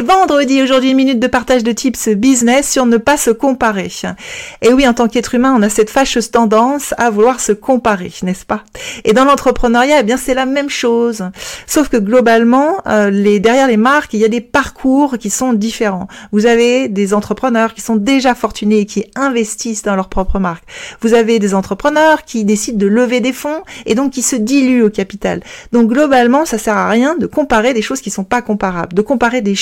vendredi, aujourd'hui, une minute de partage de tips business sur ne pas se comparer. Et oui, en tant qu'être humain, on a cette fâcheuse tendance à vouloir se comparer, n'est-ce pas? Et dans l'entrepreneuriat, eh bien, c'est la même chose. Sauf que globalement, euh, les, derrière les marques, il y a des parcours qui sont différents. Vous avez des entrepreneurs qui sont déjà fortunés et qui investissent dans leur propre marque. Vous avez des entrepreneurs qui décident de lever des fonds et donc qui se diluent au capital. Donc globalement, ça sert à rien de comparer des choses qui sont pas comparables, de comparer des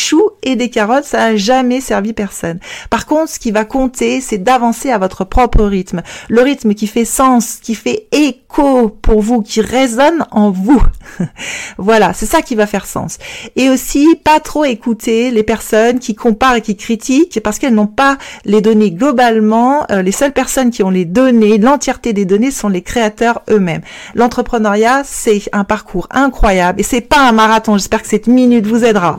et des carottes, ça n'a jamais servi personne. Par contre, ce qui va compter, c'est d'avancer à votre propre rythme. Le rythme qui fait sens, qui fait écho pour vous, qui résonne en vous. voilà, c'est ça qui va faire sens. Et aussi, pas trop écouter les personnes qui comparent et qui critiquent parce qu'elles n'ont pas les données globalement. Euh, les seules personnes qui ont les données, l'entièreté des données sont les créateurs eux-mêmes. L'entrepreneuriat, c'est un parcours incroyable et c'est pas un marathon. J'espère que cette minute vous aidera.